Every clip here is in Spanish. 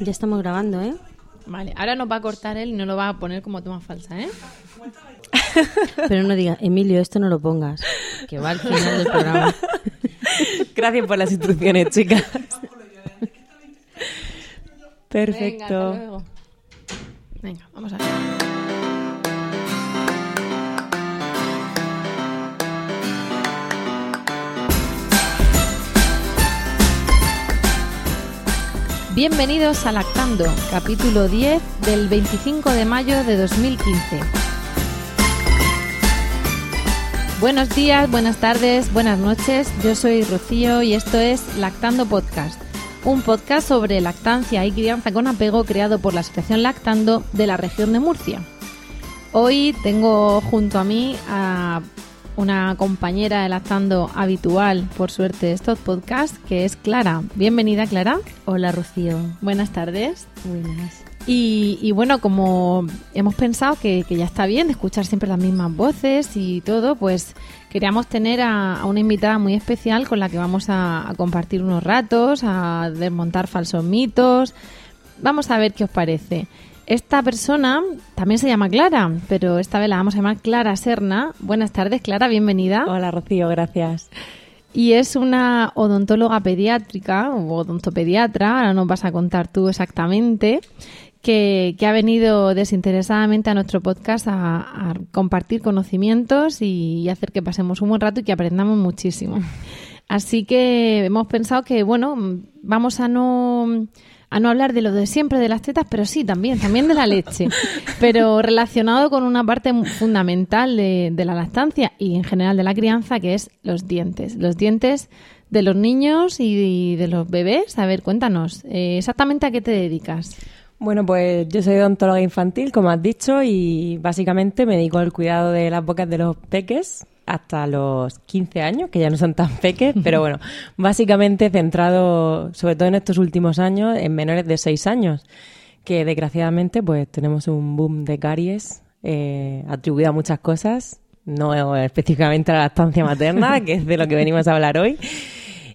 Ya estamos grabando, ¿eh? Vale, ahora nos va a cortar él y no lo va a poner como toma falsa, ¿eh? Pero no diga, Emilio, esto no lo pongas, que va al final del programa. Gracias por las instrucciones, chicas. Venga, Perfecto. hasta luego. Venga, vamos a ver. Bienvenidos a Lactando, capítulo 10 del 25 de mayo de 2015. Buenos días, buenas tardes, buenas noches. Yo soy Rocío y esto es Lactando Podcast, un podcast sobre lactancia y crianza con apego creado por la Asociación Lactando de la región de Murcia. Hoy tengo junto a mí a una compañera de Lactando habitual, por suerte, de estos podcasts, que es Clara. Bienvenida, Clara. Hola, Rocío. Buenas tardes. Buenas. Y, y bueno, como hemos pensado que, que ya está bien de escuchar siempre las mismas voces y todo, pues queríamos tener a, a una invitada muy especial con la que vamos a, a compartir unos ratos, a desmontar falsos mitos. Vamos a ver qué os parece. Esta persona también se llama Clara, pero esta vez la vamos a llamar Clara Serna. Buenas tardes, Clara, bienvenida. Hola, Rocío, gracias. Y es una odontóloga pediátrica o odontopediatra, ahora nos vas a contar tú exactamente, que, que ha venido desinteresadamente a nuestro podcast a, a compartir conocimientos y, y hacer que pasemos un buen rato y que aprendamos muchísimo. Así que hemos pensado que, bueno, vamos a no a no hablar de lo de siempre de las tetas, pero sí, también, también de la leche, pero relacionado con una parte fundamental de, de, la lactancia y en general de la crianza, que es los dientes. Los dientes de los niños y de los bebés. A ver, cuéntanos, eh, exactamente a qué te dedicas. Bueno, pues yo soy odontóloga infantil, como has dicho, y básicamente me dedico al cuidado de las bocas de los peques hasta los 15 años, que ya no son tan peques, pero bueno, básicamente centrado sobre todo en estos últimos años en menores de 6 años, que desgraciadamente pues tenemos un boom de caries eh, atribuido a muchas cosas, no específicamente a la lactancia materna, que es de lo que venimos a hablar hoy.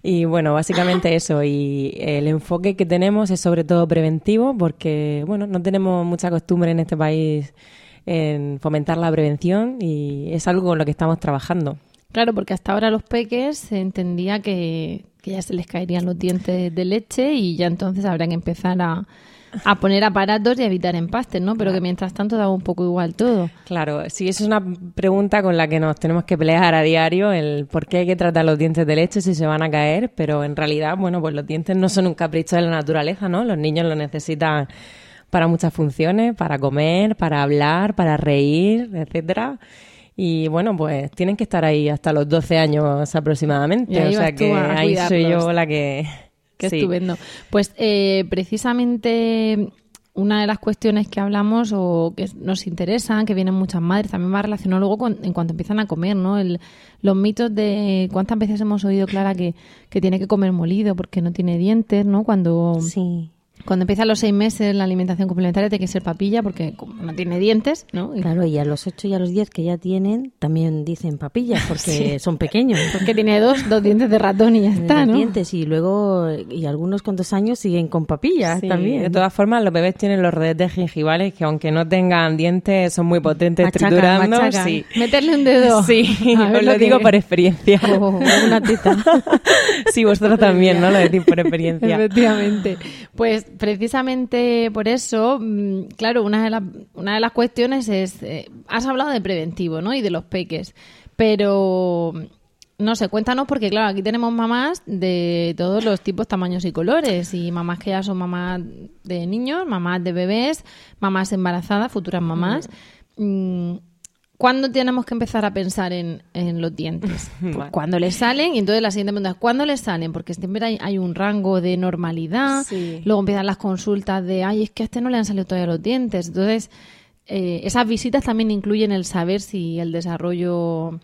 Y bueno, básicamente eso. Y el enfoque que tenemos es sobre todo preventivo, porque bueno, no tenemos mucha costumbre en este país en fomentar la prevención y es algo con lo que estamos trabajando. Claro, porque hasta ahora los peques se entendía que, que ya se les caerían los dientes de leche y ya entonces habrá que empezar a, a poner aparatos y a evitar empastes, ¿no? Pero que mientras tanto daba un poco igual todo. Claro, sí, eso es una pregunta con la que nos tenemos que pelear a diario, el por qué hay que tratar los dientes de leche si se van a caer, pero en realidad, bueno, pues los dientes no son un capricho de la naturaleza, ¿no? Los niños lo necesitan para muchas funciones, para comer, para hablar, para reír, etcétera. Y bueno, pues tienen que estar ahí hasta los 12 años aproximadamente. O sea que ahí soy yo la que. Qué sí. estupendo. Pues eh, precisamente una de las cuestiones que hablamos o que nos interesan, que vienen muchas madres, también va relacionado luego con, en cuanto empiezan a comer, ¿no? El, los mitos de cuántas veces hemos oído, Clara, que, que tiene que comer molido porque no tiene dientes, ¿no? Cuando. Sí. Cuando empieza a los seis meses la alimentación complementaria tiene que ser papilla porque como no tiene dientes, ¿no? Claro, y a los ocho y a los diez que ya tienen también dicen papillas porque sí. son pequeños. Porque tiene dos, dos dientes de ratón y ya está, ¿no? dientes y luego y algunos cuantos años siguen con papillas sí, también. De todas formas, los bebés tienen los redetes gingivales que aunque no tengan dientes son muy potentes machacan, triturando. Machacan. Sí. Meterle un dedo. Sí, os lo, que... digo por experiencia. Oh, una teta. sí, vosotros también, ¿no? Lo decís por experiencia. Efectivamente. Pues precisamente por eso, mm, claro, una de, la, una de las cuestiones es, eh, has hablado de preventivo, ¿no? Y de los peques, pero no sé, cuéntanos porque claro, aquí tenemos mamás de todos los tipos, tamaños y colores y mamás que ya son mamás de niños, mamás de bebés, mamás embarazadas, futuras mamás. Mm. ¿Cuándo tenemos que empezar a pensar en, en los dientes? Pues Vale. Cuando les salen, y entonces la siguiente pregunta es ¿cuándo les salen? Porque siempre hay, hay un rango de normalidad, Sí. luego empiezan las consultas de, ay, es que a este no le han salido todavía los dientes. Entonces, eh, esas visitas también incluyen el saber si el desarrollo,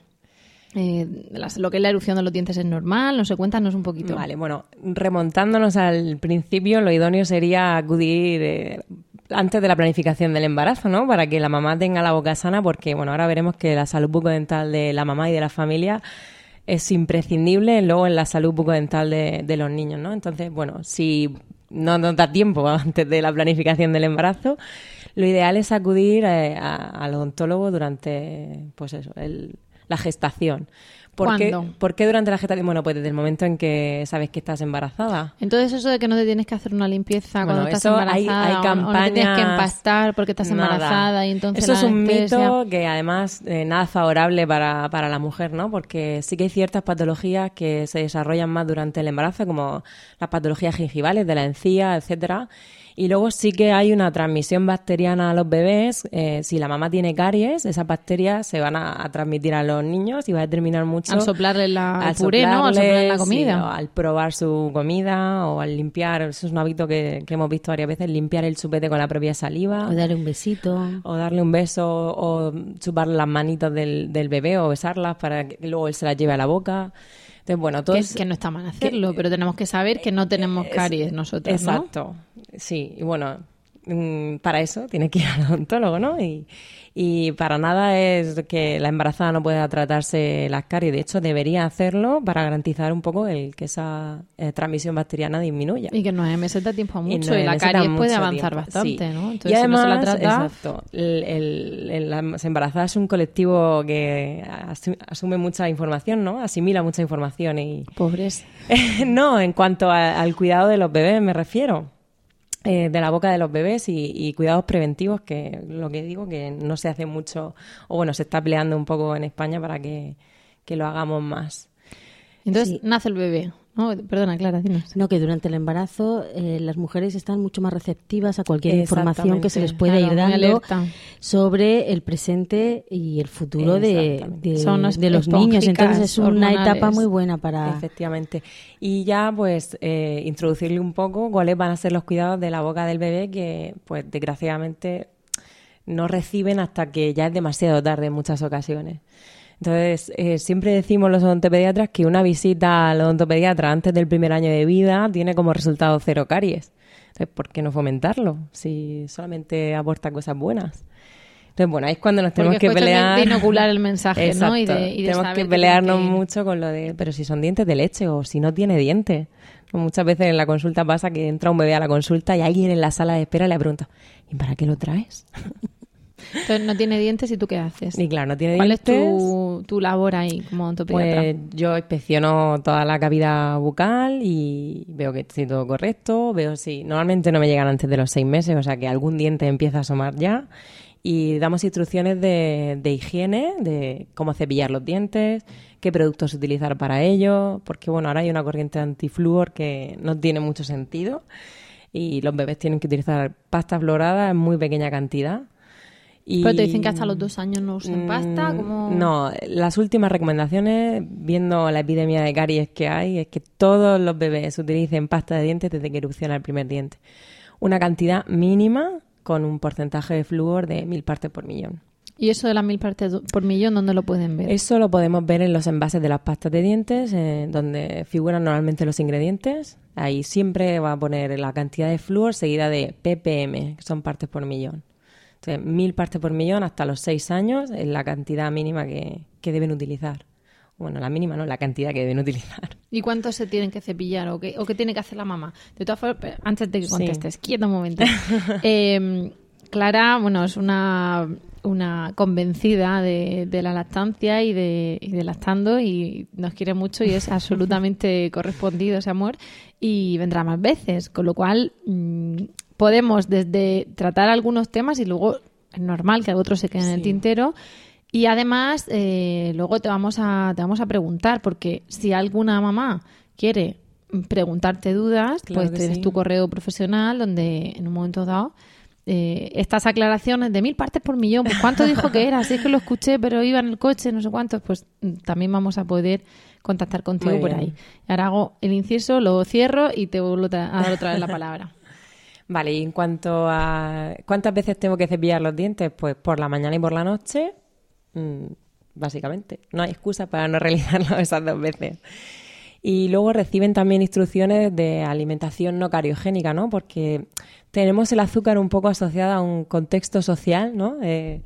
eh, las- lo que es la erupción de los dientes es normal. No sé, cuéntanos un poquito. Vale, bueno, remontándonos al principio, lo idóneo sería acudir eh, antes de la planificación del embarazo, ¿no? Para que la mamá tenga la boca sana, porque, bueno, ahora veremos que la salud bucodental de la mamá y de la familia es imprescindible luego en la salud bucodental de, de los niños, ¿no? Entonces, bueno, si no nos da tiempo antes de la planificación del embarazo, lo ideal es acudir eh, al odontólogo durante, pues eso, el- la gestación. ¿Por qué, ¿Cuándo? ¿Por qué durante la gestación? Bueno, pues desde el momento en que sabes que estás embarazada. Entonces eso de que no te tienes que hacer una limpieza Bueno, cuando estás hay- embarazada hay o- o, no te tienes que campañas- empastar porque estás Nada. embarazada y entonces Eso es un mito que además eh, nada favorable para, para la mujer, ¿no? Porque sí que hay ciertas patologías que se desarrollan más durante el embarazo, como las patologías gingivales de la encía, etcétera. Y luego sí que hay una transmisión bacteriana a los bebés. eh, si la mamá tiene caries, esas bacterias se van a, a transmitir a los niños y va a determinar mucho Al soplarle la- al puré, ¿no? Al soplarle la comida. sí, o al probar su comida o al limpiar. Eso es un hábito que, que hemos visto varias veces, limpiar el chupete con la propia saliva. O darle un besito. O darle un beso o chuparle las manitas del, del bebé o besarlas para que luego él se las lleve a la boca. Entonces, bueno, todo que, es- que no está mal hacerlo, pero tenemos que saber que no tenemos caries nosotros, ¿no? Exacto. Sí, y bueno, para eso tiene que ir al odontólogo, ¿no? Y, y para nada es que la embarazada no pueda tratarse las caries. De hecho, debería hacerlo para garantizar un poco el que esa eh, transmisión bacteriana disminuya. Y que nueve meses da tiempo a Y mucho nueve y, la caries puede avanzar tiempo, bastante, sí. ¿no? Entonces, y si no además, se la trata, exacto, el, el- el- las embarazadas es un colectivo que asu- asume mucha información, ¿no? Asimila mucha información y... pobres. no, en cuanto a- al cuidado de los bebés me refiero. Eh, de la boca de los bebés y, y cuidados preventivos, que lo que digo que no se hace mucho, o bueno, se está peleando un poco en España para que, que lo hagamos más. Entonces Sí. nace el bebé. ¿No? Perdona, Clara, dinos. No, que durante el embarazo eh, las mujeres están mucho más receptivas a cualquier información que se les pueda Claro, ir dando sobre el presente y el futuro de, de- Son de los niños. Entonces es una hormonales. etapa muy buena para... Efectivamente. Y ya, pues, eh, introducirle un poco cuáles van a ser los cuidados de la boca del bebé que, pues, desgraciadamente no reciben hasta que ya es demasiado tarde en muchas ocasiones. Entonces, eh, siempre decimos los odontopediatras que una visita al odontopediatra antes del primer año de vida tiene como resultado cero caries. Entonces, ¿por qué no fomentarlo si solamente aporta cosas buenas? Entonces, bueno, ahí es cuando nos tenemos Porque que cuestión de- pelear. de inocular el mensaje, ¿no? Y de- Exacto. y de tenemos saber que pelearnos que- mucho con lo de, pero si son dientes de leche o si no tiene dientes. Muchas veces en la consulta pasa que entra un bebé a la consulta y alguien en la sala de espera le pregunta, ¿y para qué lo traes? Entonces no tiene dientes y tú qué haces. Y claro, no tiene ¿Cuál es dientes. tu, tu labor ahí como odontopediatra? Pues yo inspecciono toda la cavidad bucal y veo que esté todo correcto, veo si normalmente no me llegan antes de los seis meses, o sea que algún diente empieza a asomar ya y damos instrucciones de, de higiene, de cómo cepillar los dientes, qué productos utilizar para ello, porque bueno, ahora hay una corriente antifluor que no tiene mucho sentido y los bebés tienen que utilizar pasta florada en muy pequeña cantidad. Y... Pero te dicen que hasta los dos años no usen pasta, Mm, como... No, las últimas recomendaciones, viendo la epidemia de caries que hay, es que todos los bebés utilicen pasta de dientes desde que erupciona el primer diente. Una cantidad mínima con un porcentaje de flúor de mil partes por millón. Y eso de las mil partes por millón, ¿dónde lo pueden ver? Eso lo podemos ver en los envases de las pastas de dientes, eh, donde figuran normalmente los ingredientes. Ahí siempre va a poner la cantidad de flúor seguida de ppm, que son partes por millón. Entonces, mil partes por millón hasta los seis años es la cantidad mínima que, que deben utilizar. Bueno, la mínima no, la cantidad que deben utilizar. ¿Y cuánto se tienen que cepillar o qué, o qué tiene que hacer la mamá? De todas formas, antes de que Sí. contestes, quieta un momento. Eh, Clara, bueno, es una, una convencida de, de la lactancia y de, y de lactando y nos quiere mucho y es absolutamente correspondido ese amor y vendrá más veces, con lo cual mm, podemos desde tratar algunos temas y luego es normal que otros se queden en el tintero y además, eh, luego te vamos, a, te vamos a preguntar, porque si alguna mamá quiere preguntarte dudas, Claro pues tienes sí. tu correo profesional donde en un momento dado eh, estas aclaraciones de mil partes por millón, pues ¿cuánto dijo que era? Si es que lo escuché, pero iba en el coche, no sé cuántos, pues también vamos a poder contactar contigo por ahí. Y ahora hago el inciso, lo cierro y te vuelvo a dar otra vez la palabra. Vale, y en cuanto a cuántas veces tengo que cepillar los dientes, pues por la mañana y por la noche, mm, básicamente. No hay excusa para no realizarlo esas dos veces. Y luego reciben también instrucciones de alimentación no cariogénica, ¿no? Porque tenemos el azúcar un poco asociado a un contexto social, ¿no? Eh,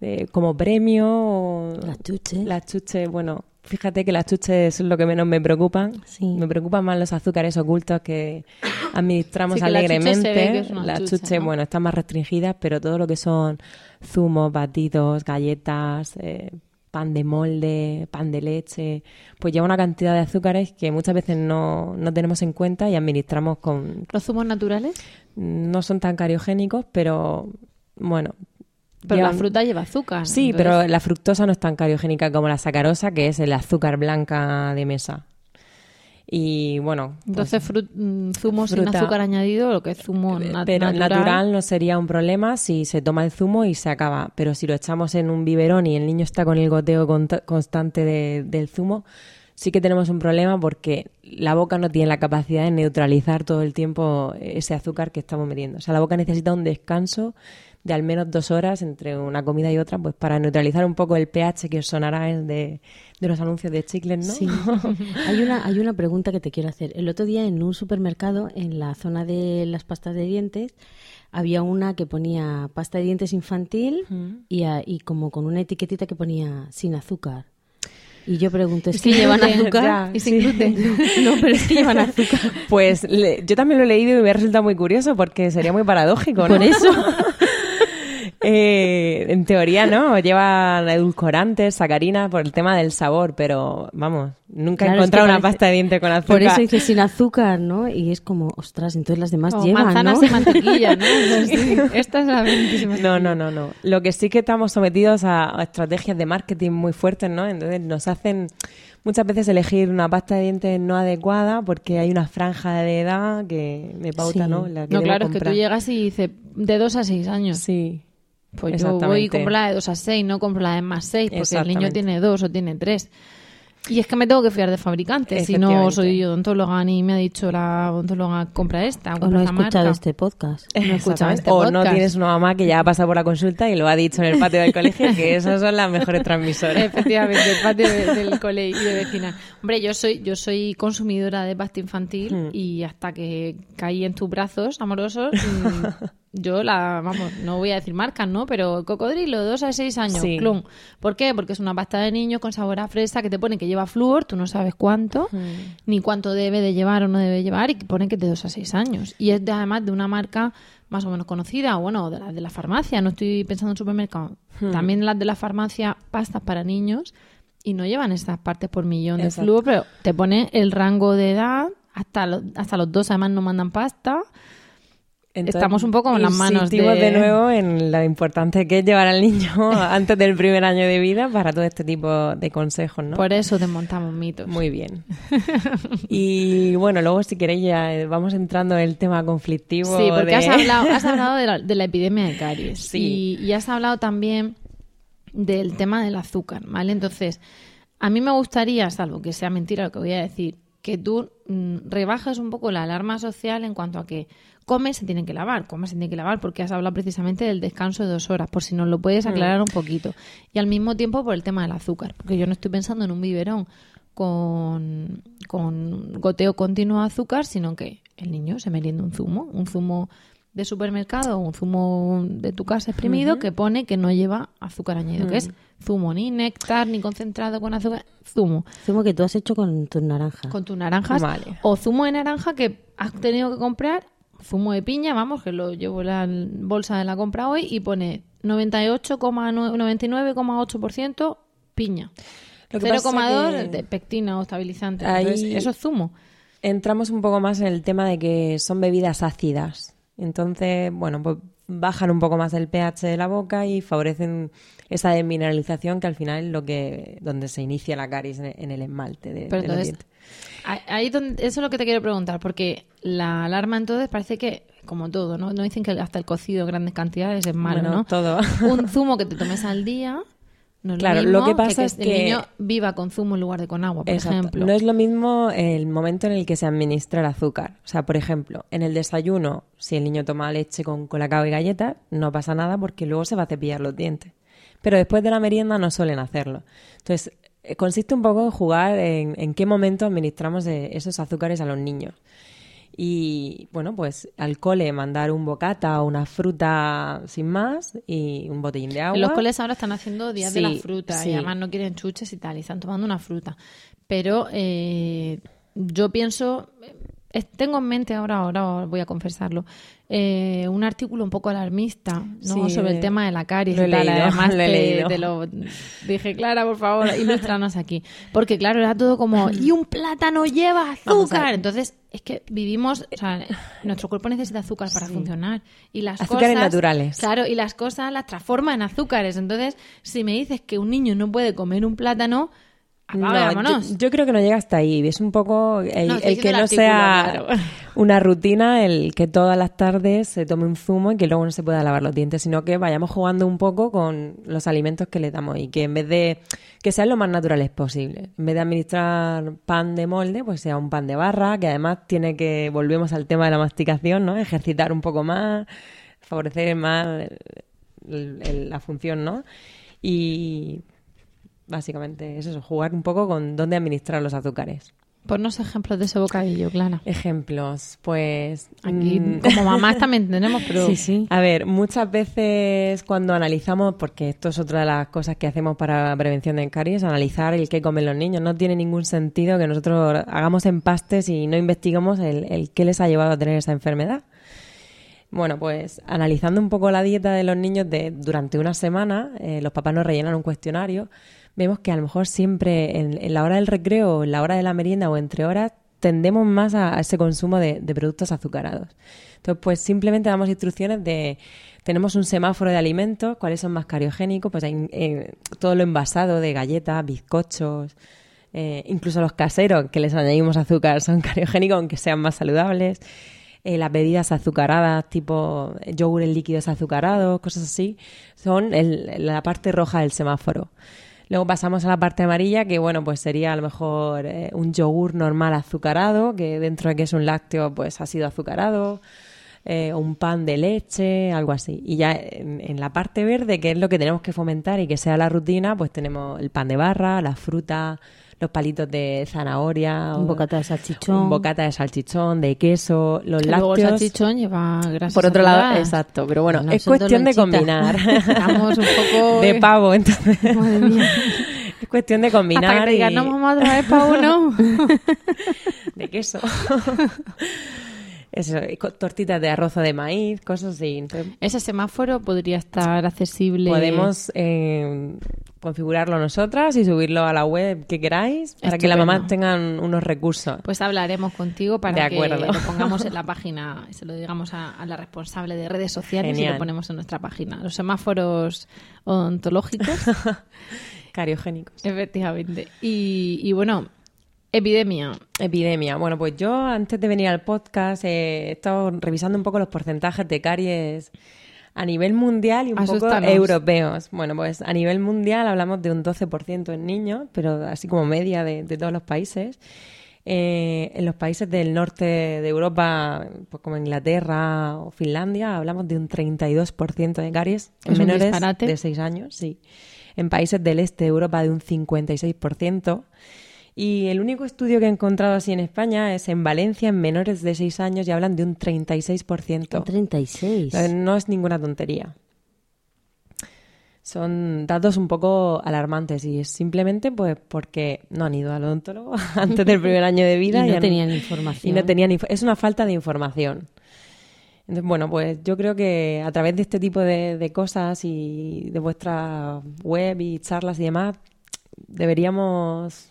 de- como premio. o- Las chuches. Las chuches, bueno, fíjate que las chuches son lo que menos me preocupan. Sí. Me preocupan más los azúcares ocultos que administramos Sí, que alegremente. es las chuche, chuches, ¿no? bueno, están más restringidas, pero todo lo que son zumos, batidos, galletas, eh, pan de molde, pan de leche, pues lleva una cantidad de azúcares que muchas veces no, no tenemos en cuenta y administramos con... ¿Los zumos naturales? No son tan cariogénicos, pero bueno. Pero la fruta lleva azúcar. Sí, entonces- pero la fructosa no es tan cariogénica como la sacarosa, que es el azúcar blanca de mesa. Y bueno, pues, Entonces, fru- mm, zumo sin azúcar añadido, lo que es zumo na- pero natural. natural. no sería un problema si se toma el zumo y se acaba. Pero si lo echamos en un biberón y el niño está con el goteo constante de- del zumo, sí que tenemos un problema porque la boca no tiene la capacidad de neutralizar todo el tiempo ese azúcar que estamos metiendo. O sea, la boca necesita un descanso de al menos dos horas entre una comida y otra, pues para neutralizar un poco el pH que os sonará el de, de los anuncios de chicles, ¿no? Sí. hay, una, hay una pregunta que te quiero hacer. El otro día en un supermercado, en la zona de las pastas de dientes, había una que ponía pasta de dientes infantil y, a- y como con una etiquetita que ponía sin azúcar. Y yo pregunto, ¿es que llevan azúcar? Ya, Y sin gluten. No, pero es que llevan azúcar. Pues le- yo también lo he leído y me ha resultado muy curioso porque sería muy paradójico, ¿no? Por eso. Eh, en teoría, ¿no? Llevan edulcorantes, sacarinas por el tema del sabor, pero vamos, nunca Claro, he es encontrado que una parece- pasta de diente con azúcar. Por eso dice sin azúcar, ¿no? Y es como, ostras, entonces las demás Como llevan, manzanas ¿no? y mantequilla, ¿no? Sí, Esta es la benditísima. No, no, no, no. Lo que sí que estamos sometidos a, a estrategias de marketing muy fuertes, ¿no? Entonces nos hacen muchas veces elegir una pasta de dientes no adecuada porque hay una franja de edad que me pauta, Sí. ¿no? La que No, claro, es que tú llegas y dices de 2 a 6 años. Sí. Pues yo voy y compro la de 2 a 6, no compro la de más 6, porque el niño tiene 2 o tiene 3. Y es que me tengo que fiar de fabricantes. Si no soy odontóloga ni me ha dicho la odontóloga compra esta, O compra no he escuchado marca. este podcast. No he escuchado este o no podcast. tienes una mamá que ya ha pasado por la consulta y lo ha dicho en el patio del colegio, que esas son las mejores transmisoras. Efectivamente, el patio de- del cole y de vecina. Hombre, yo soy, yo soy consumidora de pasta infantil Hmm. y hasta que caí en tus brazos amorosos, mm, yo la, vamos, no voy a decir marcas, ¿no? Pero cocodrilo, dos a seis años, Sí. clum. ¿Por qué? Porque es una pasta de niño con sabor a fresa que te pone que lleva flúor, tú no sabes cuánto, ni cuánto debe de llevar o no debe llevar y que pone que es de dos a seis años. Y es de- además de una marca más o menos conocida, o bueno, de la de la farmacia, no estoy pensando en supermercado. También las de la farmacia, pastas para niños, y no llevan estas partes por millón de flúor, pero te pone el rango de edad, hasta los, hasta los dos además no mandan pasta. Estamos un poco en las manos de- de nuevo en lo importante que es llevar al niño antes del primer año de vida para todo este tipo de consejos, ¿no? Por eso desmontamos mitos. Muy bien. Y bueno, luego si queréis ya eh, vamos entrando en el tema conflictivo. Sí, porque de- has hablado, has hablado de, la, de la epidemia de caries. Sí. Y, y has hablado también del tema del azúcar, ¿vale? Entonces, a mí me gustaría, salvo que sea mentira lo que voy a decir, que tú mm, rebajes un poco la alarma social en cuanto a que comes se tienen que lavar, comes se tienen que lavar, porque has hablado precisamente del descanso de dos horas, por si nos lo puedes aclarar un poquito. Y al mismo tiempo por el tema del azúcar, porque yo no estoy pensando en un biberón con, con goteo continuo de azúcar, sino que el niño se merienda un zumo, un zumo de supermercado un zumo de tu casa exprimido que pone que no lleva azúcar añadido, que es zumo, ni néctar, ni concentrado con azúcar, zumo. Zumo que tú has hecho con tus naranjas. Con tus naranjas Vale. o zumo de naranja que has tenido que comprar, zumo de piña, vamos, que lo llevo en la bolsa de la compra hoy y pone 98,9 99,8% piña. Lo que pasa 0,2 que- de pectina o estabilizante. Ahí- Entonces, eso es zumo. entramos un poco más en el tema de que son bebidas ácidas. Entonces, bueno, pues bajan un poco más el pH de la boca y favorecen esa desmineralización que al final es lo que donde se inicia la caries en el esmalte de, Pero de entonces, dientes. ahí- ahí donde, eso es lo que te quiero preguntar, porque la alarma entonces parece que como todo, ¿no? No dicen que hasta el cocido en grandes cantidades es malo, Bueno, ¿no? todo. Un zumo que te tomes al día. No es Claro, lo, que pasa que, es el que- niño viva con zumo en lugar de con agua, por Exacto. ejemplo. No es lo mismo el momento en el que se administra el azúcar. O sea, por ejemplo, en el desayuno, si el niño toma leche con colacao y galletas, no pasa nada porque luego se va a cepillar los dientes. Pero después de la merienda no suelen hacerlo. Entonces, eh, consiste un poco en jugar en, en qué momento administramos eh, esos azúcares a los niños. Y bueno, pues al cole mandar un bocata o una fruta sin más y un botellín de agua. En los coles ahora están haciendo días de la fruta sí. y además no quieren chuches y tal, y están tomando una fruta. Pero eh, yo pienso, tengo en mente ahora, ahora voy a confesarlo, eh, un artículo un poco alarmista ¿no? Sí, sobre el eh, tema de la caries lo he y tal. leído, Además, lo he te- leído. te lo dije, Clara, por favor, ilústranos aquí. Porque claro, era todo como, y un plátano lleva azúcar. Entonces, es que vivimos, o sea, nuestro cuerpo necesita azúcar para funcionar. Y las Azúcares cosas, naturales. Claro, y las cosas las transforma en azúcares. Entonces, si me dices que un niño no puede comer un plátano, apaga, vámonos. yo, yo creo que no llega hasta ahí. Es un poco el, No, que no sea claro. una rutina, el que todas las tardes se tome un zumo y que luego no se pueda lavar los dientes, sino que vayamos jugando un poco con los alimentos que le damos y que en vez de que sean lo más naturales posible. En vez de administrar pan de molde, pues sea un pan de barra, que además tiene que, volvemos al tema de la masticación, ¿no? Ejercitar un poco más, favorecer más el- el- la función, ¿no? Y básicamente es eso, jugar un poco con dónde administrar los azúcares. Ponnos ejemplos de ese bocadillo, Clara. Ejemplos, pues... Aquí, mm, como mamás también tenemos, pero... Sí, sí. A ver, muchas veces cuando analizamos, porque esto es otra de las cosas que hacemos para prevención de caries, analizar el que comen los niños. No tiene ningún sentido que nosotros hagamos empastes y no investigamos el, el qué les ha llevado a tener esa enfermedad. Bueno, pues analizando un poco la dieta de los niños de, durante una semana, eh, los papás nos rellenan un cuestionario, vemos que a lo mejor siempre en, en la hora del recreo, en la hora de la merienda o entre horas, tendemos más a, ese consumo de, productos azucarados. Entonces, pues simplemente damos instrucciones de, tenemos un semáforo de alimentos, cuáles son más cariogénicos, pues hay eh, todo lo envasado de galletas, bizcochos, eh, incluso los caseros que les añadimos azúcar son cariogénicos, aunque sean más saludables. Eh, las bebidas azucaradas, tipo yogures líquidos azucarados, cosas así, son el- la parte roja del semáforo. Luego pasamos a la parte amarilla, que bueno, pues sería a lo mejor eh, un yogur normal azucarado, que dentro de que es un lácteo, pues ha sido azucarado, eh, un pan de leche, algo así. Y ya en, en la parte verde, que es lo que tenemos que fomentar y que sea la rutina, pues tenemos el pan de barra, la fruta, los palitos de zanahoria, Un bocata de salchichón. un bocata de salchichón, de queso, los Que luego el lácteos. salchichón lleva grasas Por otro lado, exacto, pero bueno, Bueno, es cuestión de combinar. Estamos un poco... de pavo, entonces. Madre mía. es cuestión de combinar Hasta que te digan, y- no vamos otra vez para uno. de queso. Eso, tortitas de arroz o de maíz, cosas así. Ese semáforo podría estar accesible. podemos eh, configurarlo nosotras y subirlo a la web que queráis para que las Estupendo. mamás tengan unos recursos. Pues hablaremos contigo para De que acuerdo. lo pongamos en la página y se lo digamos a, a la responsable de redes sociales y lo ponemos en nuestra página. Los semáforos odontológicos, Cariogénicos. efectivamente. Y, y bueno, epidemia. Epidemia. Bueno, pues yo antes de venir al podcast eh, he estado revisando un poco los porcentajes de caries a nivel mundial y un poco europeos. Bueno, pues a nivel mundial hablamos de un 12% en niños, pero así como media de, de todos los países. Eh, en los países del norte de Europa, pues como Inglaterra o Finlandia, hablamos de un 32% de caries en menores de 6 años, sí. En países del este de Europa de un 56%. Y el único estudio que he encontrado así en España es en Valencia, en menores de 6 años, y hablan de un 36%. Un 36. No, es ninguna tontería. Son datos un poco alarmantes y es simplemente pues porque no han ido al odontólogo antes del primer año de vida Y no tenían información. no tenían inf- es una falta de información. Entonces, bueno, pues yo creo que a través de este tipo de, de cosas y de vuestra web y charlas y demás, deberíamos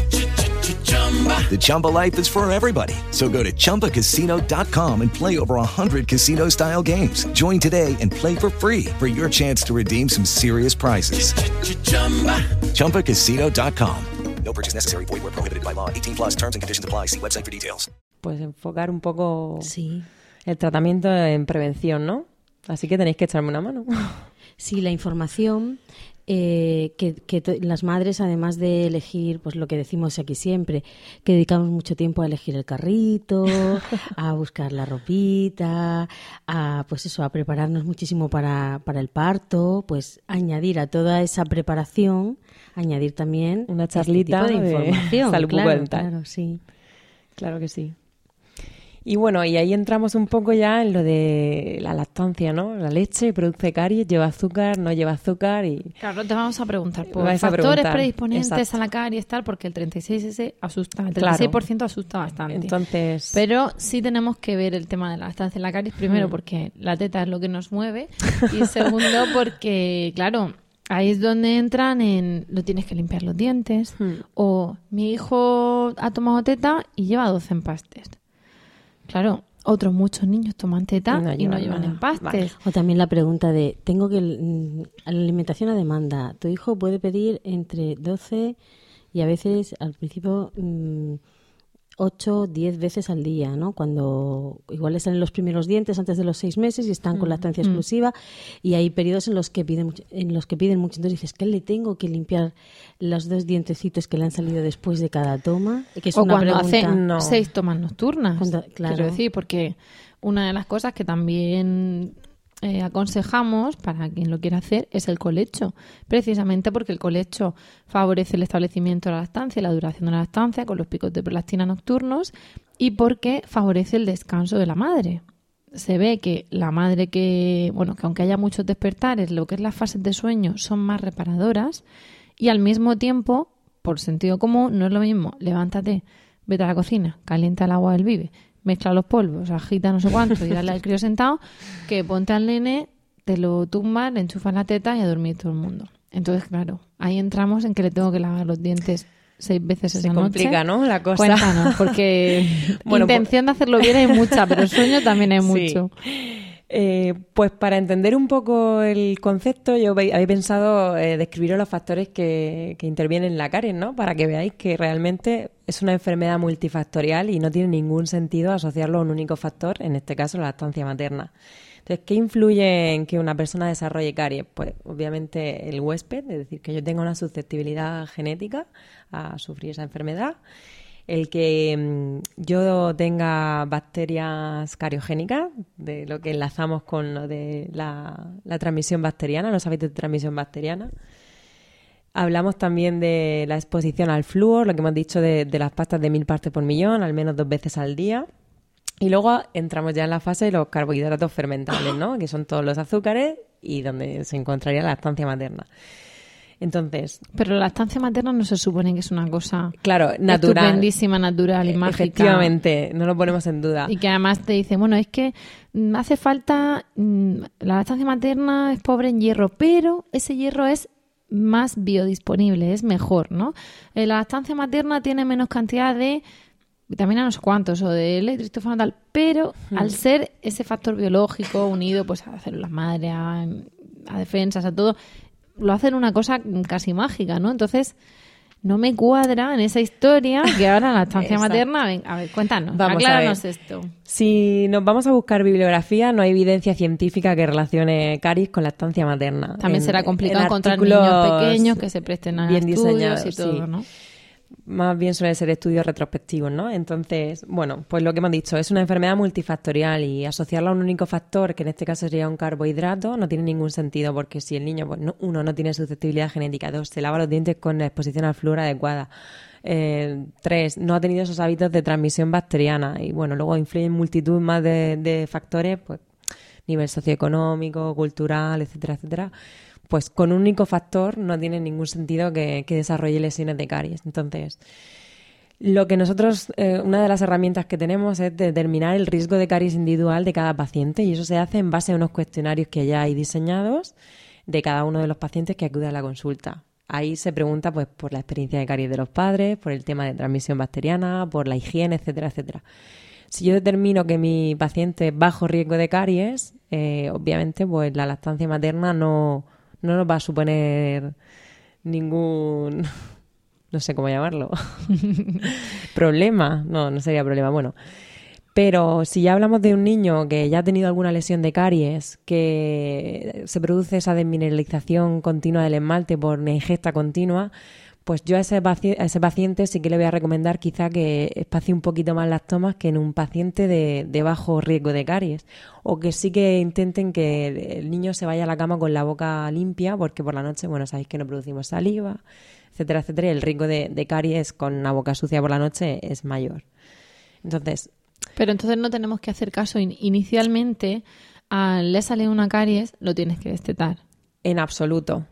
The Chumba life is for everybody. So go to ChumbaCasino.com and play over 100 casino style games. Join today and play for free for your chance to redeem some serious prizes. ChumbaCasino.com. No purchase necessary. Void where prohibited by law. 18 plus terms and conditions apply. See website for details. Pues enfocar un poco Sí. el tratamiento en prevención, ¿no? Así que tenéis que echarme una mano. Sí, la información eh, que, que las madres, además de elegir, pues lo que decimos aquí siempre, que dedicamos mucho tiempo a elegir el carrito, a buscar la ropita, a pues eso, a prepararnos muchísimo para, para el parto, pues añadir a toda esa preparación, añadir también Una este charlita tipo de de información. salud claro, claro, sí. Claro que sí. Y bueno, y ahí entramos un poco ya en lo de la lactancia, ¿no? La leche produce caries, lleva azúcar, no lleva azúcar y... Claro, te vamos a preguntar por factores preguntar, predisponentes exacto. a la caries tal, porque el 36S asusta, el Claro. 36% asusta bastante. Entonces... Pero sí tenemos que ver el tema de la lactancia en la caries, primero porque la teta es lo que nos mueve y segundo porque, claro, ahí es donde entran en lo tienes que limpiar los dientes o mi hijo ha tomado teta y lleva 12 empastes. Claro, otros muchos niños toman teta Y no y no llevan nada. empastes. Vale. O también la pregunta de, tengo que, mm, la alimentación a demanda, tu hijo puede pedir entre 12 y a veces al principio mm, 8, 10 veces al día, ¿no? Cuando igual le salen los primeros dientes antes de los seis meses y están con lactancia exclusiva y hay periodos en los que piden mucho, en los que piden mucho. Entonces dices, ¿qué le tengo que limpiar los dos dientecitos que le han salido después de cada toma? Que es o una cuando hace pregunta- No. seis tomas nocturnas. Cuando- claro. Quiero decir, porque una de las cosas que también eh, aconsejamos para quien lo quiera hacer es el colecho. Precisamente porque el colecho favorece el establecimiento de la lactancia y la duración de la lactancia con los picos de prolactina nocturnos y porque favorece el descanso de la madre. Se ve que la madre que, bueno, que aunque haya muchos despertares, lo que es las fases de sueño son más reparadoras y al mismo tiempo, por sentido común, no es lo mismo, levántate, vete a la cocina, calienta el agua del vive, mezcla los polvos, agita no sé cuánto y dale al crío sentado, que ponte al nene, te lo tumbas, le enchufas la teta y a dormir todo el mundo. Entonces, claro, ahí entramos en que le tengo que lavar los dientes seis veces Se esa complica, noche. ¿no? La cosa. Cuéntanos, porque Bueno, pues- intención de hacerlo bien hay mucha, pero sueño también hay Sí. Eh, pues para entender un poco el concepto, yo había pensado eh, describiros los factores que, que intervienen en la caries, ¿no? Para que veáis que realmente es una enfermedad multifactorial y no tiene ningún sentido asociarlo a un único factor, en este caso la lactancia materna. Entonces, ¿qué influye en que una persona desarrolle caries? Pues obviamente el huésped, es decir, que yo tenga una susceptibilidad genética a sufrir esa enfermedad el que mm, yo tenga bacterias cariogénicas, de lo que enlazamos con lo de la, transmisión bacteriana, los hábitos de transmisión bacteriana. Hablamos también de la exposición al flúor, lo que hemos dicho de, de las pastas de mil partes por millón, al menos dos veces al día. Y luego entramos ya en la fase de los carbohidratos fermentables, ¿no? Que son todos los azúcares y donde se encontraría la lactancia materna. Entonces, Pero la lactancia materna no se supone que es una cosa claro, natural. estupendísima, natural y mágica. Efectivamente, no lo ponemos en duda. Y que además te dice, bueno, es que mm, hace falta, mm, la lactancia materna es pobre en hierro, pero ese hierro es más biodisponible, es mejor, ¿no? Eh, la lactancia materna tiene menos cantidad de vitamina no sé cuántos o de L, tal, pero al ser ese factor biológico unido pues a células madre, a, a defensas, a todo, lo hacen una cosa casi mágica, ¿no? Entonces, no me cuadra en esa historia que ahora la Exacto. materna, ven, a ver, cuéntanos, Vamos a ver. esto. Si nos vamos a buscar bibliografía, no hay evidencia científica que relacione caries con lactancia materna. También En- será complicado en encontrar niños pequeños que se presten a bien estudios diseñados, y todo, sí. ¿no? Más bien suelen ser estudios retrospectivos, ¿no? Entonces, bueno, pues lo que hemos dicho, es una enfermedad multifactorial y asociarla a un único factor, que en este caso sería un carbohidrato, no tiene ningún sentido porque si el niño, pues, no- uno, no tiene susceptibilidad genética, dos, se lava los dientes con la exposición al flúor adecuada, eh, tres, no ha tenido esos hábitos de transmisión bacteriana y bueno, luego influyen multitud más de, de factores, pues nivel socioeconómico, cultural, etcétera, etcétera, pues con un único factor no tiene ningún sentido que, desarrolle lesiones de caries. Entonces, lo que nosotros, eh, una de las herramientas que tenemos es determinar el riesgo de caries individual de cada paciente y eso se hace en base a unos cuestionarios que ya hay diseñados de cada uno de los pacientes que acude a la consulta. Ahí se pregunta pues por la experiencia de caries de los padres, por el tema de transmisión bacteriana, por la higiene, etcétera, etcétera. Si yo determino que mi paciente es bajo riesgo de caries, eh, obviamente pues la lactancia materna no, no nos va a suponer ningún no sé cómo llamarlo. problema, no, no sería problema, bueno. Pero si ya hablamos de un niño que ya ha tenido alguna lesión de caries, que se produce esa desmineralización continua del esmalte por una ingesta continua, pues yo a ese, a ese paciente sí que le voy a recomendar quizá que espacie un poquito más las tomas que en un paciente de, de, bajo riesgo de caries. O que sí que intenten que el niño se vaya a la cama con la boca limpia, porque por la noche, bueno, sabéis que no producimos saliva, etcétera, etcétera, y el riesgo de, de caries con una boca sucia por la noche es mayor. Entonces. Pero entonces no tenemos que hacer caso inicialmente al le sale una caries, lo tienes que destetar. En absoluto.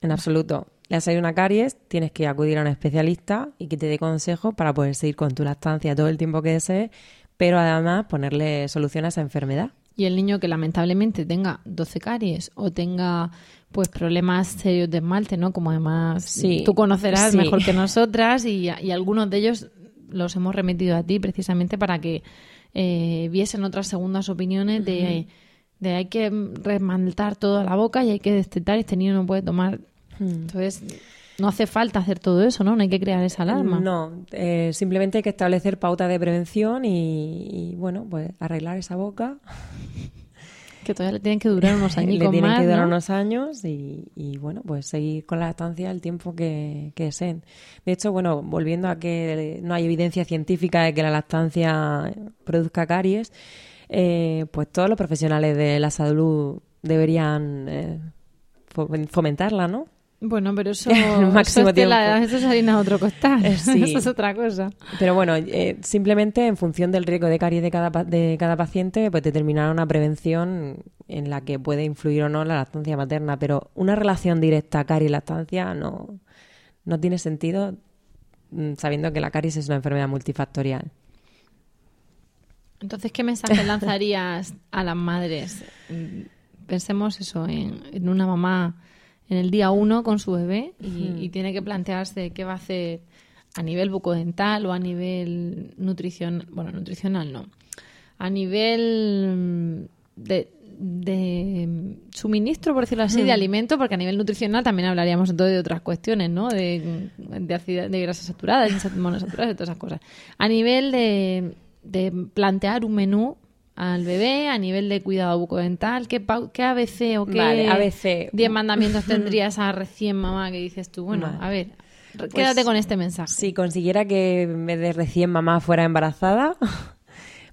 En absoluto. Le ha salido una caries, tienes que acudir a un especialista y que te dé consejos para poder seguir con tu lactancia todo el tiempo que desees, pero además ponerle solución a esa enfermedad. Y el niño que lamentablemente tenga 12 caries o tenga pues problemas serios de esmalte, ¿no? Como además sí, tú conocerás sí. mejor que nosotras y, y, algunos de ellos los hemos remitido a ti precisamente para que eh, viesen otras segundas opiniones de, de hay que remantar toda la boca y hay que destetar, este niño no puede tomar. Entonces, no hace falta hacer todo eso, ¿no? No hay que crear esa alarma. No, eh, simplemente hay que establecer pautas de prevención y, y, bueno, pues arreglar esa boca. Que todavía le tienen que durar unos años Le tienen más, que durar ¿no? unos años y, y, bueno, pues seguir con la lactancia el tiempo que, que deseen. De hecho, bueno, volviendo a que no hay evidencia científica de que la lactancia produzca caries, eh, pues todos los profesionales de la salud deberían eh, fomentarla, ¿no? Bueno, pero eso, máximo eso, es, la, tiempo. eso es harina de otro costal. Eh, sí. Eso es otra cosa. Pero bueno, eh, simplemente en función del riesgo de caries de cada, de cada paciente, pues determinar una prevención en la que puede influir o no la lactancia materna. Pero una relación directa caries-lactancia no, no tiene sentido mm, sabiendo que la caries es una enfermedad multifactorial. Entonces, ¿qué mensaje lanzarías a las madres? Pensemos eso, en, en una mamá en el día uno con su bebé y, y, tiene que plantearse qué va a hacer a nivel bucodental o a nivel nutricional, bueno, nutricional no, a nivel de, de suministro, por decirlo así, de alimento, porque a nivel nutricional también hablaríamos entonces de otras cuestiones, ¿no? De, de, de grasas saturadas, de monosaturadas, de todas esas cosas. A nivel de, de plantear un menú al bebé a nivel de cuidado bucodental? ¿Qué, qué ABC o qué vale, ABC. 10 mandamientos tendría esa recién mamá que dices tú? Bueno, Vale. a ver, Pues, quédate con este mensaje. Si consiguiera que en vez de recién mamá fuera embarazada,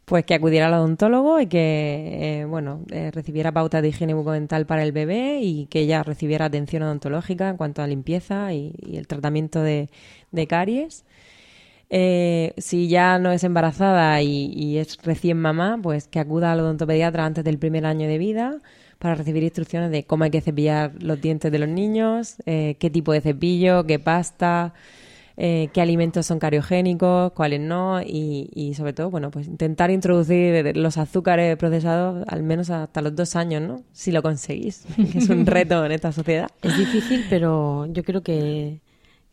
pues que acudiera al odontólogo y que, eh, bueno, eh, recibiera pautas de higiene bucodental para el bebé y que ella recibiera atención odontológica en cuanto a limpieza y, y el tratamiento de, de caries. Eh, si ya no es embarazada y, es recién mamá, pues que acuda al odontopediatra antes del primer año de vida para recibir instrucciones de cómo hay que cepillar los dientes de los niños, eh, qué tipo de cepillo, qué pasta, eh, qué alimentos son cariogénicos, cuáles no y, y, sobre todo, bueno, pues intentar introducir los azúcares procesados al menos hasta los dos años, ¿no? Si lo conseguís, que es un reto en esta sociedad. Es difícil, pero yo creo que,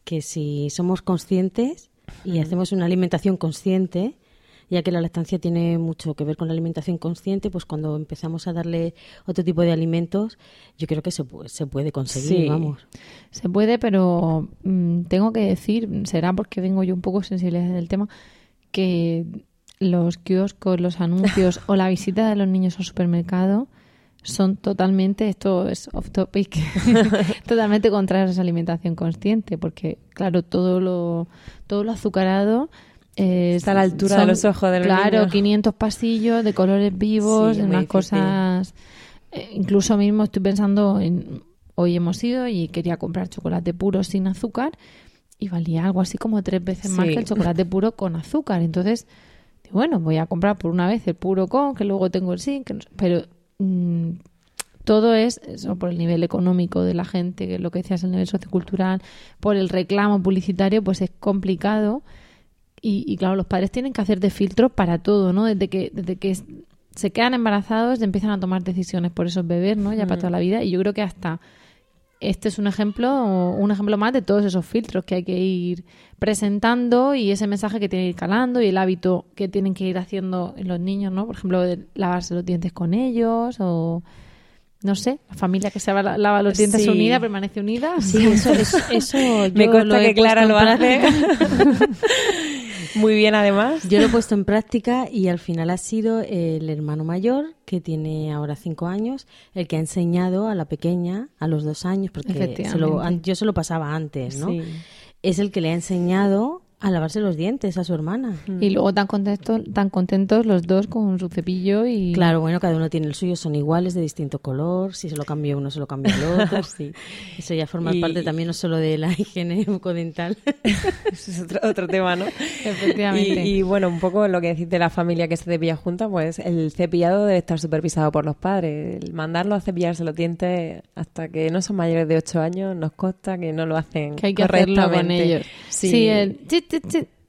que si somos conscientes y hacemos una alimentación consciente, ya que la lactancia tiene mucho que ver con la alimentación consciente, pues cuando empezamos a darle otro tipo de alimentos, yo creo que se puede, se puede conseguir, Sí. vamos. Se puede, pero mm, tengo que decir, será porque vengo yo un poco sensible del tema, que los kioscos, los anuncios o la visita de los niños al supermercado son totalmente, esto es off topic, totalmente contrarios a esa alimentación consciente, porque claro, todo lo, todo lo azucarado eh, Está a la altura de los ojos de los Claro, niños. 500 pasillos de colores vivos, Sí, unas cosas... eh, incluso mismo estoy pensando en... Hoy hemos ido y quería comprar chocolate puro sin azúcar y valía algo así como tres veces más que el chocolate puro con azúcar. Entonces, bueno, voy a comprar por una vez el puro con, que luego tengo el sin, que no sé- pero mm, todo es eso por el nivel económico de la gente, que lo que decías, el nivel sociocultural, por el reclamo publicitario, pues es complicado. Y, y claro, los padres tienen que hacer de filtro para todo, ¿no? Desde que, desde que se quedan embarazados, empiezan a tomar decisiones por esos bebés, ¿no? Ya para toda la vida. Y yo creo que hasta este es un ejemplo, un ejemplo más de todos esos filtros que hay que ir presentando y ese mensaje que tiene que ir calando y el hábito que tienen que ir haciendo los niños, ¿no? Por ejemplo, de lavarse los dientes con ellos o no sé, la familia que se lava, lava los dientes Sí. unida permanece unida. Sí, eso, eso, eso Me yo consta lo he que Clara lo hace. Muy bien, además. Yo lo he puesto en práctica y al final ha sido el hermano mayor, que tiene ahora cinco años, el que ha enseñado a la pequeña a los dos años, porque se lo- yo se lo pasaba antes, ¿no? Sí. Es el que le ha enseñado a lavarse los dientes a su hermana. Y luego tan contentos, tan contentos los dos con su cepillo y Claro, bueno, cada uno tiene el suyo, son iguales, de distinto color. Si se lo cambia uno, se lo cambia el otro. Sí. Eso ya forma Y- parte también no solo de la higiene bucodental. Ese es otro, otro tema, ¿no? Efectivamente. Y, y, bueno, un poco lo que decís de la familia que se cepilla junta, pues el cepillado debe estar supervisado por los padres. El mandarlos a cepillarse los dientes hasta que no son mayores de 8 años nos consta que no lo hacen que hay que hacerlo con correctamente. ellos. Sí. Sí, el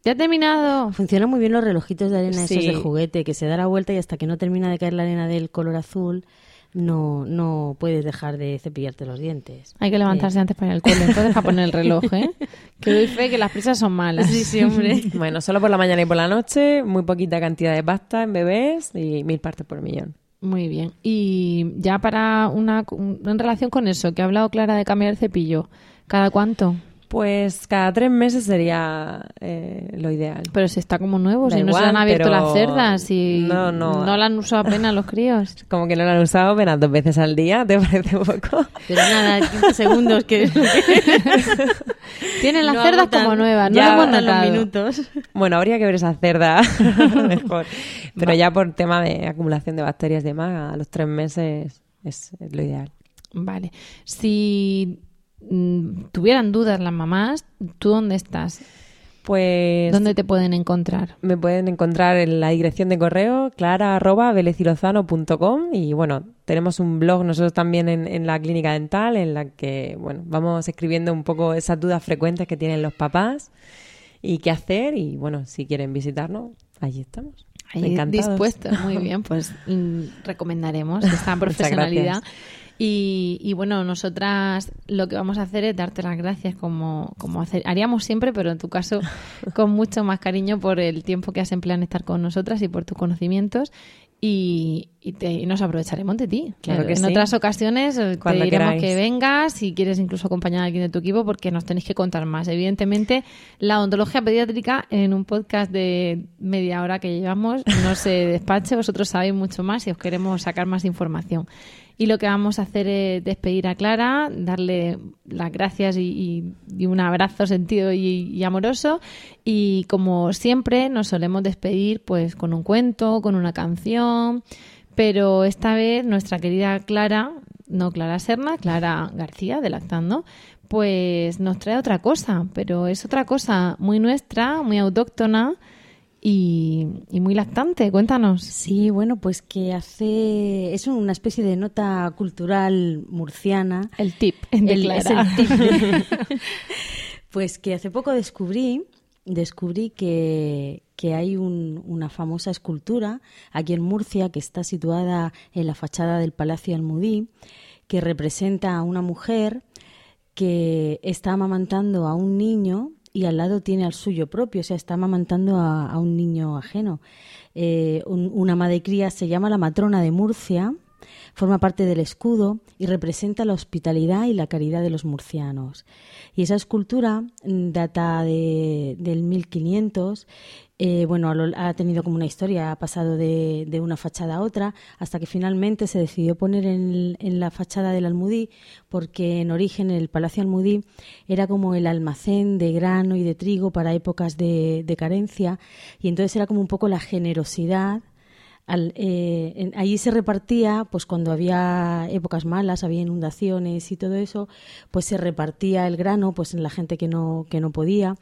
ya he terminado. Funcionan muy bien los relojitos de arena esos Sí. de juguete, que se da la vuelta y hasta que no termina de caer la arena del color azul, no, no puedes dejar de cepillarte los dientes. Hay que levantarse antes para ir al cole, entonces a poner el reloj, ¿eh? Que doy fe que las prisas son malas. Sí, sí, hombre. Bueno, solo por la mañana y por la noche, muy poquita cantidad de pasta en bebés y mil partes por millón. Muy bien. Y ya para una en relación con eso, que ha hablado Clara de cambiar el cepillo, ¿cada cuánto? Pues cada tres meses sería eh, lo ideal. Pero si está como nuevo, Da si no se han abierto pero- las cerdas y No, no. la han usado apenas los críos. Como que no lo han usado apenas dos veces al día, ¿te parece poco? Pero nada, 15 segundos que... Tienen las no cerdas agotan- como nuevas, no ya hemos agotan los notado. minutos. Bueno, habría que ver esa cerda mejor. Pero ya por tema de acumulación de bacterias y demás, a los tres meses es lo ideal. Vale. Si tuvieran dudas las mamás, ¿tú dónde estás? Pues ¿Dónde te pueden encontrar? me pueden encontrar en la dirección de correo clara.belecirozano.com y bueno, tenemos un blog nosotros también en, en la clínica dental en la que bueno, vamos escribiendo un poco esas dudas frecuentes que tienen los papás y qué hacer y bueno, si quieren visitarnos, allí estamos. Ahí Encantados. dispuestos. Muy bien, pues mm, recomendaremos esta profesionalidad. Y, y bueno, nosotras lo que vamos a hacer es darte las gracias como, como hacer, haríamos siempre, pero en tu caso con mucho más cariño por el tiempo que has empleado en estar con nosotras y por tus conocimientos. Y, y te- y nos aprovecharemos de ti. Claro que en sí. otras ocasiones eh, Cuando te diremos que vengas, si quieres incluso acompañar a alguien de tu equipo, porque nos tenéis que contar más. Evidentemente, la odontología pediátrica en un podcast de media hora que llevamos no se despache, vosotros sabéis mucho más y os queremos sacar más información. Y lo que vamos a hacer es despedir a Clara, darle las gracias y, y- y un abrazo sentido y, y amoroso. Y como siempre, nos solemos despedir pues con un cuento, con una canción. Pero esta vez nuestra querida Clara, no Clara Serna, Clara García de Lactando, pues nos trae otra cosa, pero es otra cosa muy nuestra, muy autóctona y, y muy lactante. Cuéntanos. Sí, bueno, pues que hace... Es una especie de nota cultural murciana. El tip de El- es el tip de- pues que hace poco descubrí, descubrí que, que hay un- una famosa escultura aquí en Murcia que está situada en la fachada del Palacio Almudí, que representa a una mujer que está amamantando a un niño y al lado tiene al suyo propio, o sea, está amamantando a, un niño ajeno. Eh, un- una madre cría se llama la matrona de Murcia, forma parte del escudo y representa la hospitalidad y la caridad de los murcianos. Y esa escultura mm, data de, del 1500. Eh, bueno, ha tenido como una historia, ha pasado de, de una fachada a otra, hasta que finalmente se decidió poner en, en la fachada del Almudí, porque en origen el Palacio Almudí era como el almacén de grano y de trigo para épocas de, de carencia, y entonces era como un poco la generosidad al- eh, allí se repartía, pues cuando había épocas malas, había inundaciones y todo eso, pues se repartía el grano pues en la gente que no, que no podía.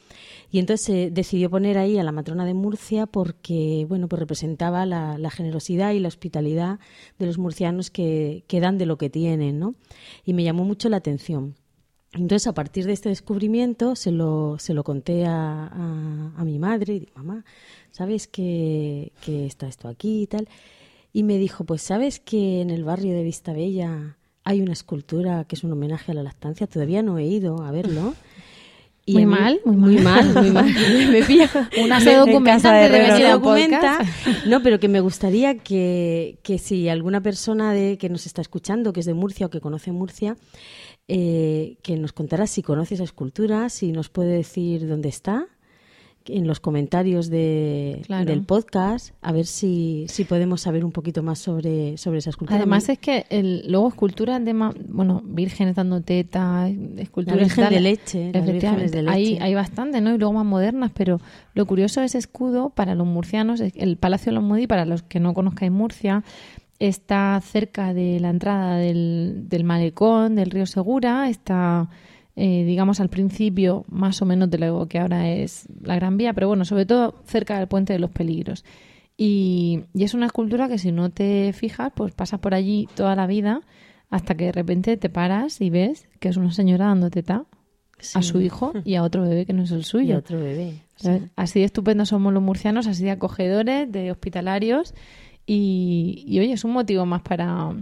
Y entonces se decidió poner ahí a la matrona de Murcia porque, bueno, pues representaba la, generosidad y la hospitalidad de los murcianos que, que dan de lo que tienen, ¿no? Y me llamó mucho la atención. Entonces, a partir de este descubrimiento, se lo, se lo conté a, a- mi madre y digo, mamá, ¿sabes que, que está esto aquí y tal? Y me dijo, pues ¿sabes que en el barrio de Vistabella hay una escultura que es un homenaje a la lactancia? Todavía no he ido a verlo. Muy a mí- mal, muy muy mal. muy mal. Me pilla. Una se en documenta de Herrero, se documenta. No, pero que me gustaría que, que si alguna persona de, que nos está escuchando, que es de Murcia o que conoce Murcia, eh, que nos contara si conoce esa escultura, si nos puede decir dónde está en los comentarios de, Claro. del podcast, a ver si, si podemos saber un poquito más sobre, sobre esa escultura. Además es que el, luego esculturas de, bueno, vírgenes dando teta, esculturas La Virgen tal, de leche, efectivamente, de Hay, leche. hay bastante, ¿no? Y luego más modernas, pero lo curioso ese escudo para los murcianos, es el Palacio de los Modi, para los que no conozcáis Murcia, está cerca de la entrada del, del malecón, del río Segura, está, eh, digamos, al principio más o menos de lo que ahora es la Gran Vía, pero bueno, sobre todo cerca del Puente de los Peligros. Y, y es una escultura que si no te fijas, pues pasas por allí toda la vida hasta que de repente te paras y ves que es una señora dando teta a su hijo y a otro bebé que no es el y suyo. otro bebé. Así de estupendos somos los murcianos, así de acogedores, de hospitalarios. Y, y, oye, es un motivo más para,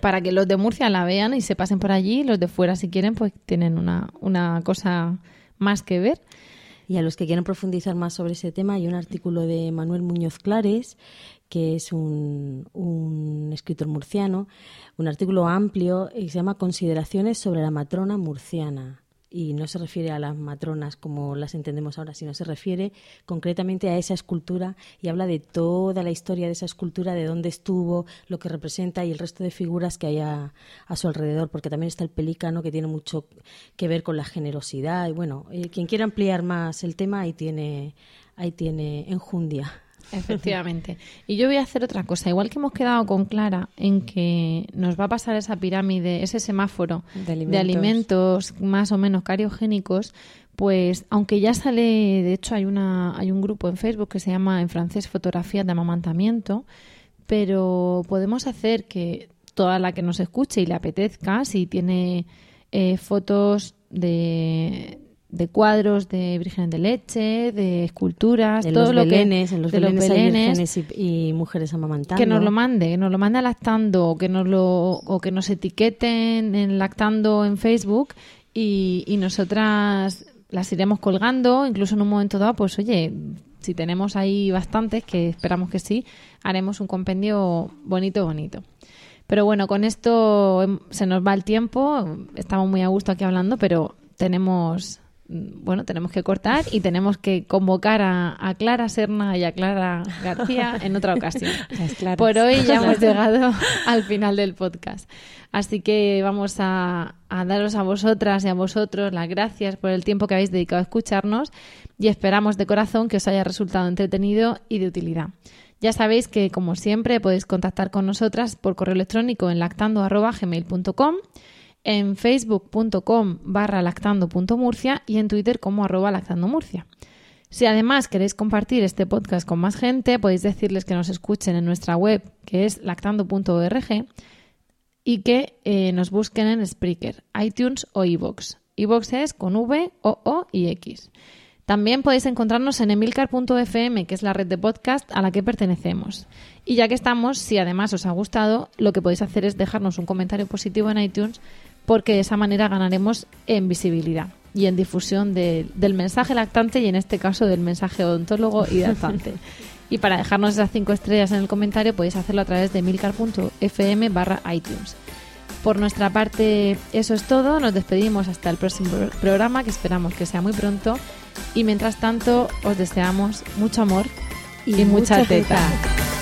para que los de Murcia la vean y se pasen por allí. Los de fuera, si quieren, pues tienen una, una cosa más que ver. Y a los que quieran profundizar más sobre ese tema, hay un artículo de Manuel Muñoz Clares, que es un, un escritor murciano, un artículo amplio y se llama Consideraciones sobre la matrona murciana. Y no se refiere a las matronas como las entendemos ahora, sino se refiere concretamente a esa escultura y habla de toda la historia de esa escultura, de dónde estuvo, lo que representa y el resto de figuras que hay a, a su alrededor, porque también está el pelícano que tiene mucho que ver con la generosidad. Y bueno, eh, quien quiera ampliar más el tema, ahí tiene, ahí tiene enjundia. Efectivamente. Y yo voy a hacer otra cosa. Igual que hemos quedado con Clara en que nos va a pasar esa pirámide, ese semáforo De alimentos. de alimentos más o menos cariogénicos, pues aunque ya sale, de hecho hay una hay un grupo en Facebook que se llama en francés Fotografías de amamantamiento, pero podemos hacer que toda la que nos escuche y le apetezca, si tiene eh, fotos de, de cuadros de vírgenes de leche, de esculturas, En todo los lo que- belenes, en los de belenes, y, y mujeres amamantando. que nos lo mande, que nos lo mande a lactando, o que nos lo o que nos etiqueten en lactando en Facebook y, y nosotras las iremos colgando, incluso en un momento dado, pues oye, si tenemos ahí bastantes, que esperamos que sí, haremos un compendio bonito, bonito. Pero bueno, con esto em, se nos va el tiempo, estamos muy a gusto aquí hablando, pero tenemos bueno, tenemos que cortar y tenemos que convocar a, a Clara Serna y a Clara García en otra ocasión. Por hoy ya hemos llegado al final del podcast. Así que vamos a, a daros a vosotras y a vosotros las gracias por el tiempo que habéis dedicado a escucharnos y esperamos de corazón que os haya resultado entretenido y de utilidad. Ya sabéis que, como siempre, podéis contactar con nosotras por correo electrónico en lactando.gmail.com, en facebook.com barra lactando.murcia y en Twitter como arroba lactandomurcia. Si además queréis compartir este podcast con más gente, podéis decirles que nos escuchen en nuestra web, que es lactando.org, y que eh, nos busquen en Spreaker, iTunes o iVoox. iVoox es con V, O, O y X. También podéis encontrarnos en emilcar.fm, que es la red de podcast a la que pertenecemos. Y ya que estamos, si además os ha gustado, lo que podéis hacer es dejarnos un comentario positivo en iTunes, porque de esa manera ganaremos en visibilidad y en difusión de- del mensaje lactante y en este caso del mensaje odontólogo y lactante. y para dejarnos esas cinco estrellas en el comentario podéis hacerlo a través de emilcar.fm barra iTunes. Por nuestra parte, eso es todo. Nos despedimos hasta el próximo pro- programa, que esperamos que sea muy pronto. Y mientras tanto, os deseamos mucho amor y, mucha, mucha teta. teta.